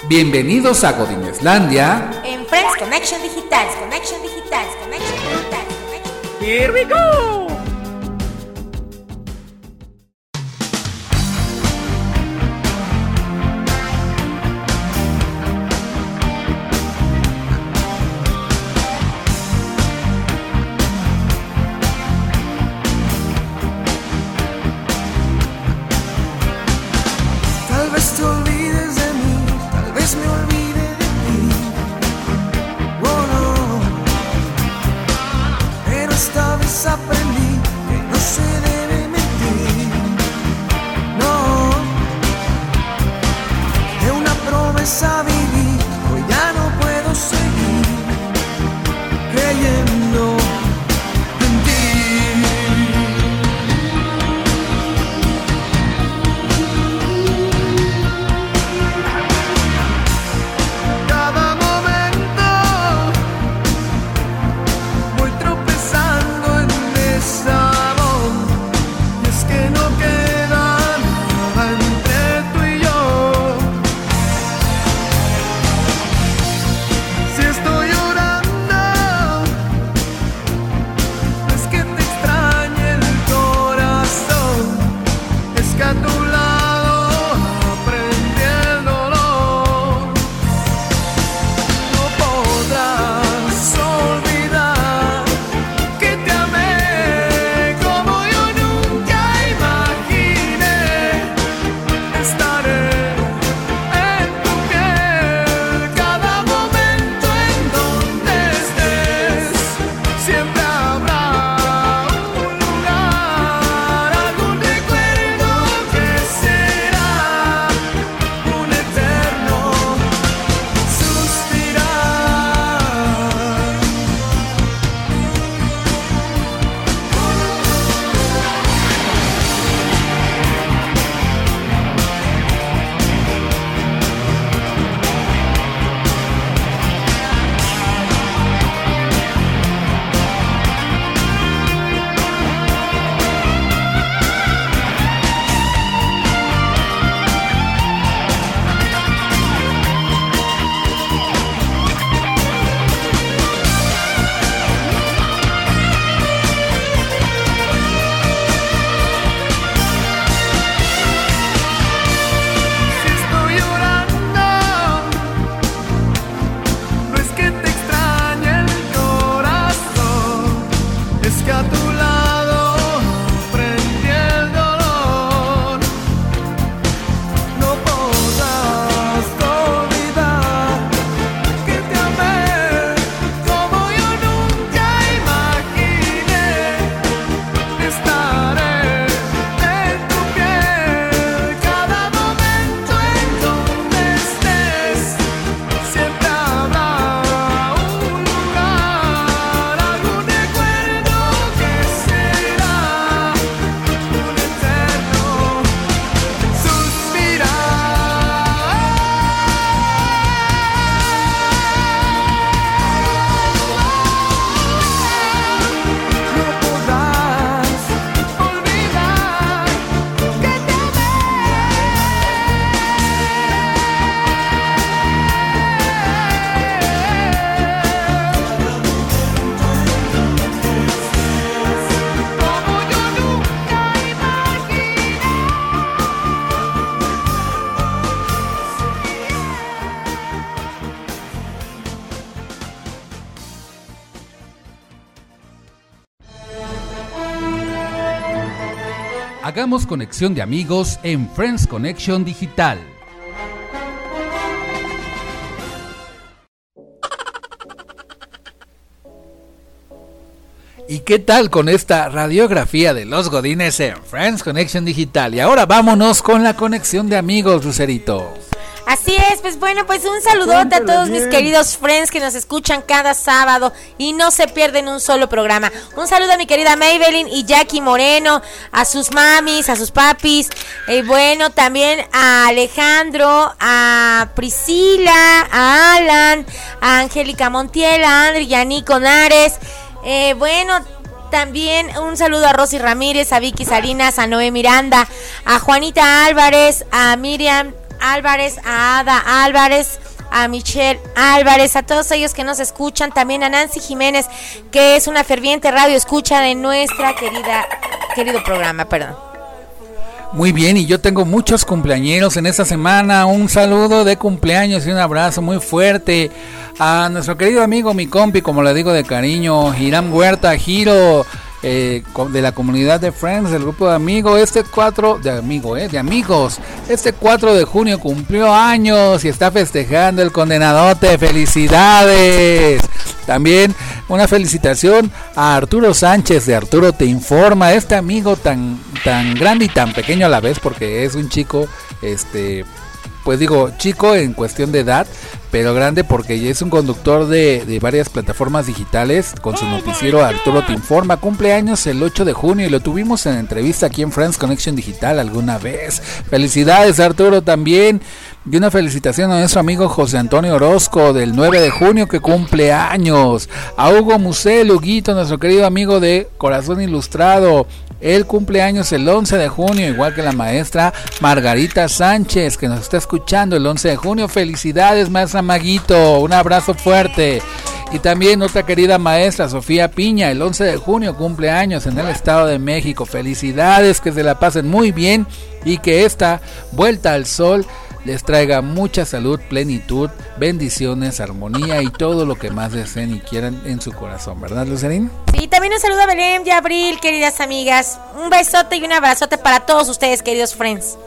A: Bienvenidos a Godineslandia.
B: En Friends Connection Digitales, Connection Digitales, Connection Digitales, Connection
C: Here we go.
A: Conexión de amigos en Friends Connection Digital. ¿Y qué tal con esta radiografía de los Godines en Friends Connection Digital? Y ahora vámonos con la conexión de amigos, Lucerito.
B: Así es, pues bueno, pues un saludote a todos mis queridos friends que nos escuchan cada sábado y no se pierden un solo programa. Un saludo a mi querida Maybelline y Jackie Moreno, a sus mamis, a sus papis, y bueno, también a Alejandro, a Priscila, a Alan, a Angélica Montiel, a Andri y a Nico Nares. Eh, bueno, también un saludo a Rosy Ramírez, a Vicky Salinas, a Noé Miranda, a Juanita Álvarez, a Miriam Álvarez, a Ada Álvarez, a Michelle Álvarez, a todos ellos que nos escuchan, también a Nancy Jiménez, que es una ferviente radio escucha de nuestra querida querido programa, perdón.
A: Muy bien, y yo tengo muchos cumpleañeros en esta semana. Un saludo de cumpleaños y un abrazo muy fuerte a nuestro querido amigo, mi compi, como le digo de cariño, Hiram Huerta, Giro, eh, de la comunidad de Friends, del grupo de amigos. Este 4 de amigos, eh, de amigos. Este 4 de junio cumplió años y está festejando el condenadote. ¡Felicidades! También una felicitación a Arturo Sánchez de Arturo Te Informa, este amigo tan, tan grande y tan pequeño a la vez, porque es un chico, este, pues digo, chico en cuestión de edad, pero grande porque es un conductor de, de varias plataformas digitales con su noticiero Arturo Te Informa. Cumpleaños el 8 de junio y lo tuvimos en entrevista aquí en Friends Connection Digital alguna vez. Felicidades Arturo también. Y una felicitación a nuestro amigo José Antonio Orozco del 9 de junio que cumple años. A Hugo Musel, Huguito, nuestro querido amigo de Corazón Ilustrado. El cumpleaños el 11 de junio, igual que la maestra Margarita Sánchez, que nos está escuchando el 11 de junio. Felicidades, maestra Maguito. Un abrazo fuerte. Y también otra querida maestra, Sofía Piña, el 11 de junio, cumpleaños en el Estado de México. Felicidades, que se la pasen muy bien y que esta vuelta al sol les traiga mucha salud, plenitud, bendiciones, armonía y todo lo que más deseen y quieran en su corazón, ¿verdad, Lucerín?
B: Y también un saludo a Belén y a Abril, queridas amigas. Un besote y un abrazote para todos ustedes, queridos friends.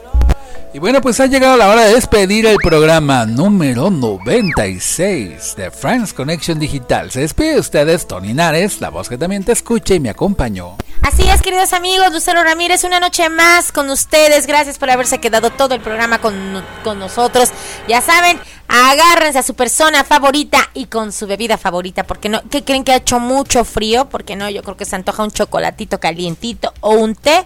A: Y bueno, pues ha llegado la hora de despedir el programa número 96 de Friends Connection Digital. Se despide de ustedes Tony Nares, la voz que también te escucha y me acompañó.
B: Así es, queridos amigos, Lucero Ramírez, una noche más con ustedes. Gracias por haberse quedado todo el programa con, con nosotros. Ya saben, agárrense a su persona favorita y con su bebida favorita, porque no, ¿qué creen que ha hecho mucho frío? Porque no, yo creo que se antoja un chocolatito calientito o un té.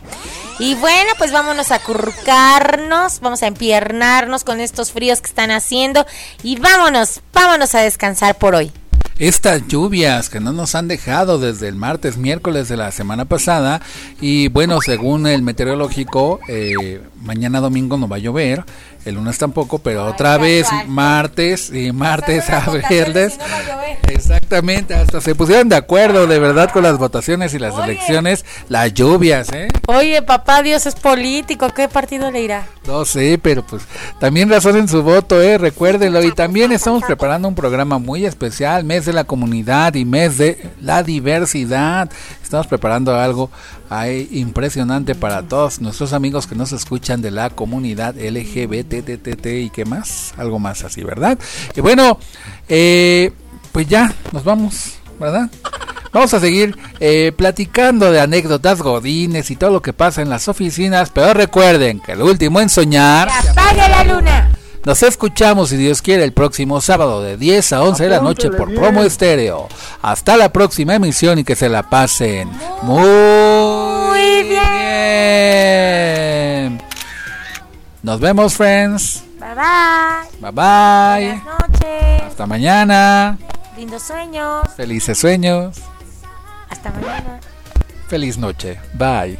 B: Y bueno, pues vámonos a curcarnos, vamos a empiernarnos con estos fríos que están haciendo y vámonos, vámonos a descansar por hoy.
A: Estas lluvias que no nos han dejado desde el martes, miércoles de la semana pasada y bueno, según el meteorológico, eh, mañana domingo no va a llover. El lunes tampoco, pero
B: Ay,
A: otra vez martes y martes a verdes.
B: no.
A: Exactamente, hasta se pusieron de acuerdo de verdad con las votaciones y las
B: Oye.
A: elecciones, las lluvias, ¿eh?
B: Oye, papá Dios es político, ¿qué partido le irá?
A: No sé, pero pues también razonen su voto, ¿eh? Recuérdenlo. Y también estamos preparando un programa muy especial, mes de la comunidad y mes de la diversidad. Estamos preparando algo ahí impresionante para todos nuestros amigos que nos escuchan de la comunidad LGBTTT y qué más, algo más así, ¿verdad? Y bueno, eh, pues ya nos vamos, ¿verdad? Vamos a seguir eh, platicando de anécdotas godines y todo lo que pasa en las oficinas, pero recuerden que el último en soñar.
B: ¡Que apague la luna!
A: Nos escuchamos, si Dios quiere, el próximo sábado de 10 a 11 de la noche por Promo Estéreo. Hasta la próxima emisión y que se la pasen muy bien. Nos vemos, friends.
B: Bye bye.
A: Bye bye.
B: Buenas noches.
A: Hasta mañana.
B: Lindos sueños.
A: Felices sueños.
B: Hasta mañana.
A: Feliz noche. Bye.